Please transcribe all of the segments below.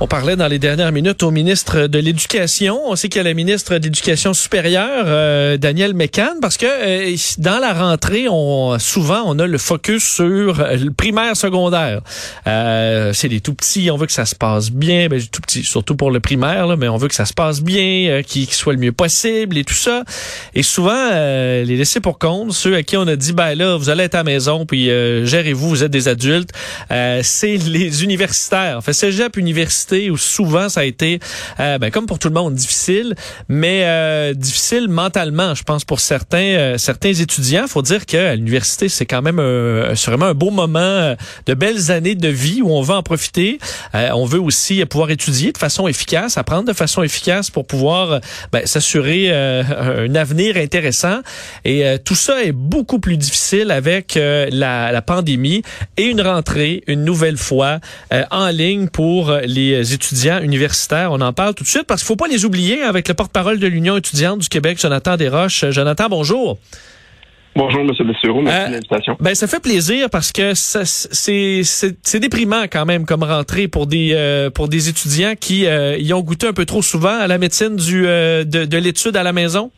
On parlait dans les dernières minutes au ministre de l'Éducation. On sait qu'il y a la ministre de l'Éducation supérieure, euh, Daniel Mécan, parce que euh, dans la rentrée, on souvent on a le focus sur euh, le primaire, secondaire. c'est les tout petits, on veut que ça se passe bien, ben, tout petit, surtout pour le primaire, là, mais on veut que ça se passe bien, qu'il soit le mieux possible et tout ça. Et souvent, les laisser pour compte, ceux à qui on a dit, ben là, vous allez être à la maison, puis gérez-vous, vous êtes des adultes, c'est les universitaires. Fait, cégep universitaire où souvent ça a été, euh, ben, comme pour tout le monde, difficile, mais euh, difficile mentalement, je pense, pour certains euh, certains étudiants. faut dire qu'à l'université, c'est quand même un, vraiment un beau moment, de belles années de vie où on veut en profiter. on veut aussi pouvoir étudier de façon efficace, apprendre de façon efficace pour pouvoir ben, s'assurer un avenir intéressant. Et tout ça est beaucoup plus difficile avec la, la pandémie et une rentrée, une nouvelle fois, en ligne pour les étudiants universitaires. On en parle tout de suite parce qu'il faut pas les oublier avec le porte-parole de l'Union étudiante du Québec, Jonathan Desroches. Jonathan, bonjour. Bonjour, M. Bessureau. Merci de euh, l'invitation. Ben, ça fait plaisir parce que c'est déprimant quand même comme rentrée pour des euh, pour des étudiants qui euh, y ont goûté un peu trop souvent à la médecine du de, de l'étude à la maison.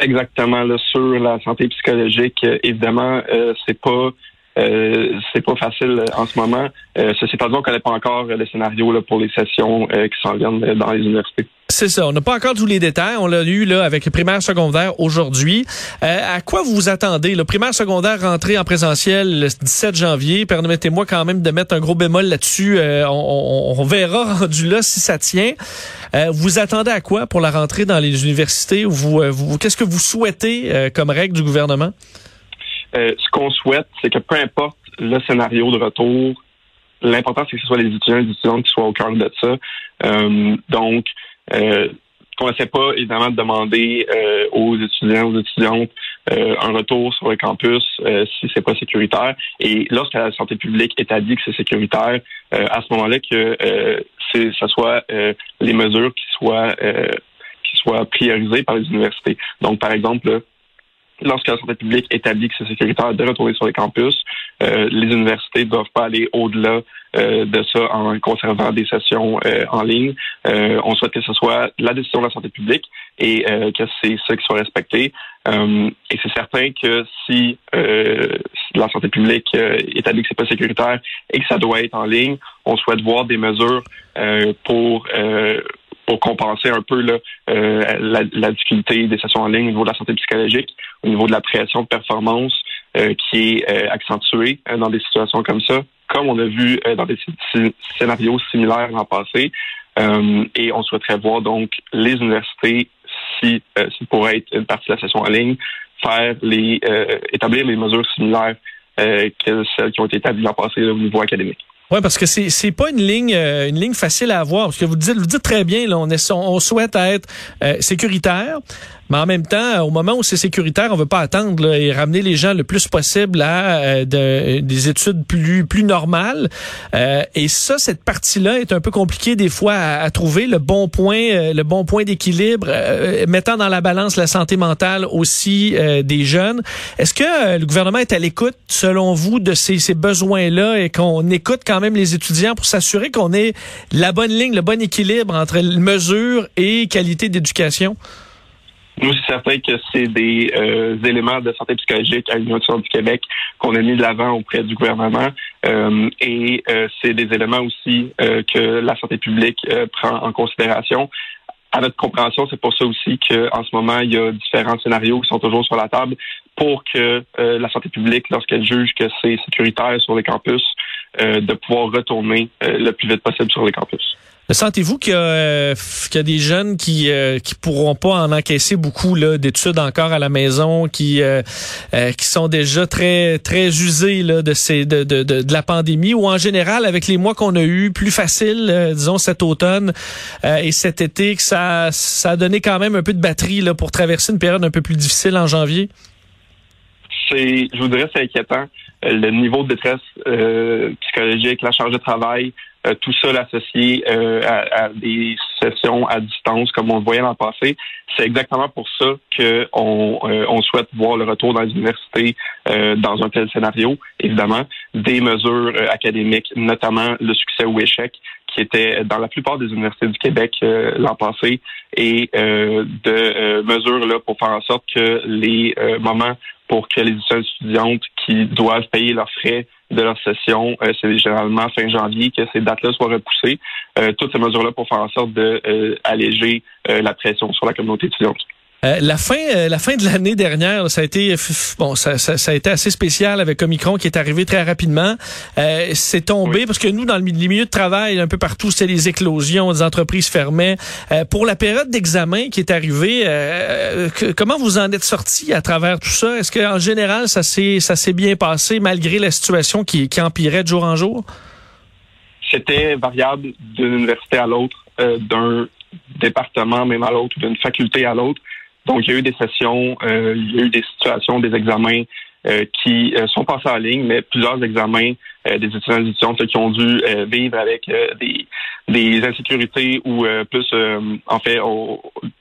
Exactement. Là, sur la santé psychologique, évidemment, c'est pas euh, c'est pas facile euh, en ce moment. Euh, ceci étant dit, on connaît pas encore le scénario là, pour les sessions qui s'en viennent dans les universités. C'est ça. On n'a pas encore tous les détails. On l'a eu là avec primaire secondaire aujourd'hui. à quoi vous vous attendez? Le primaire secondaire rentré en présentiel le 17 janvier. Permettez-moi quand même de mettre un gros bémol là-dessus. On, on, verra rendu là si ça tient. vous attendez à quoi pour la rentrée dans les universités? Vous, vous Qu'est-ce que vous souhaitez comme règle du gouvernement? Euh, ce qu'on souhaite, c'est que peu importe le scénario de retour, l'important, c'est que ce soit les étudiants et les étudiantes qui soient au cœur de ça. Euh, donc, euh, qu'on essaie pas, évidemment, de demander euh, aux étudiants, aux étudiantes un retour sur le campus si c'est pas sécuritaire. Et lorsque la santé publique établit que c'est sécuritaire, à ce moment-là, que c'est, ce soit les mesures qui soient qui soient priorisées par les universités. Donc, par exemple, lorsque la santé publique établit que c'est sécuritaire de retourner sur les campus, euh, les universités ne doivent pas aller au-delà euh, de ça en conservant des sessions euh, en ligne. on souhaite que ce soit la décision de la santé publique et que c'est ça qui soit respecté. et c'est certain que si, la santé publique établit que c'est pas sécuritaire et que ça doit être en ligne, on souhaite voir des mesures pour pour compenser un peu là, euh, la, difficulté des sessions en ligne au niveau de la santé psychologique, au niveau de la pression de performance euh, qui est euh, accentuée dans des situations comme ça, comme on a vu dans des scénarios similaires l'an passé. et on souhaiterait voir donc les universités, si, si pourrait être une partie de la session en ligne, faire les établir les mesures similaires que celles qui ont été établies l'an passé au niveau académique. Oui, parce que c'est c'est pas une ligne euh, une ligne facile à avoir parce que vous dites vous dites très bien là on est on souhaite être euh, sécuritaire mais en même temps, au moment où c'est sécuritaire, on veut pas attendre et ramener les gens le plus possible à euh, des études plus plus normales. Euh, et ça, cette partie-là est un peu compliquée des fois à, trouver le bon point, euh, le bon point d'équilibre, mettant dans la balance la santé mentale aussi des jeunes. Est-ce que le gouvernement est à l'écoute, selon vous, de ces, ces besoins-là et qu'on écoute quand même les étudiants pour s'assurer qu'on ait la bonne ligne, le bon équilibre entre mesure et qualité d'éducation? Nous, c'est certain que c'est des euh, éléments de santé psychologique à l'Union du Québec qu'on a mis de l'avant auprès du gouvernement. Euh, et euh, c'est des éléments aussi que la santé publique prend en considération. À notre compréhension, c'est pour ça aussi qu'en ce moment, il y a différents scénarios qui sont toujours sur la table pour que la santé publique, lorsqu'elle juge que c'est sécuritaire sur les campus, de pouvoir retourner le plus vite possible sur les campus. Sentez-vous qu'il y, euh, y, a des jeunes qui euh, qui pourront pas en encaisser beaucoup là d'études encore à la maison, qui euh, euh, qui sont déjà très très usés là de ces de, de, de, la pandémie ou en général avec les mois qu'on a eu plus facile, disons cet automne et cet été, que ça ça a donné quand même un peu de batterie là pour traverser une période un peu plus difficile en janvier? C'est, je vous dirais, c'est inquiétant. le niveau de détresse psychologique, la charge de travail, tout ça associé à, à, des sessions à distance comme on le voyait l'an passé. C'est exactement pour ça qu'on on souhaite voir le retour dans les universités dans un tel scénario. Évidemment, des mesures académiques, notamment le succès ou échec, qui était dans la plupart des universités du Québec l'an passé, et de mesures là pour faire en sorte que les moments pour que les étudiantes qui doivent payer leurs frais de leur session, euh, c'est généralement fin janvier que ces dates-là soient repoussées. Euh, toutes ces mesures-là pour faire en sorte d'alléger euh, la pression sur la communauté étudiante. Euh, la fin, euh, la fin de l'année dernière, ça a été bon, ça, ça, a été assez spécial avec Omicron qui est arrivé très rapidement. Euh, c'est tombé parce que nous, dans le, les milieux de travail, un peu partout, c'est les éclosions, des entreprises fermaient. Euh, pour la période d'examen qui est arrivée, comment vous en êtes sorti à travers tout ça? Est-ce qu'en général, ça s'est ça s'est bien passé malgré la situation qui, qui empirait de jour en jour? C'était variable d'une université à l'autre, d'un département même à l'autre, d'une faculté à l'autre. Donc, il y a eu des sessions, euh, il y a eu des situations, des examens euh, qui euh, sont passés en ligne, mais plusieurs examens des étudiants et étudiantes qui ont dû vivre avec des, des insécurités ou plus, en fait,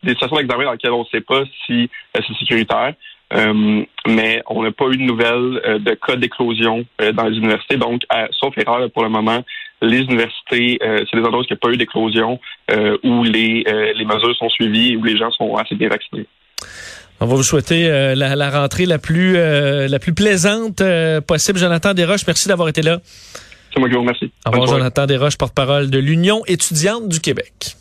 des situations d'examen dans lesquelles on ne sait pas si c'est sécuritaire. Mais on n'a pas eu de nouvelles de cas d'éclosion dans les universités. Donc, sauf erreur pour le moment, les universités, c'est des endroits où il n'y a pas eu d'éclosion, où les, les mesures sont suivies, où les gens sont assez bien vaccinés. On va vous souhaiter euh, la, rentrée la plus euh, la plus plaisante euh, possible. Jonathan Desroches, merci d'avoir été là. C'est moi qui vous remercie. Au revoir, Jonathan Desroches, porte-parole de l'Union étudiante du Québec.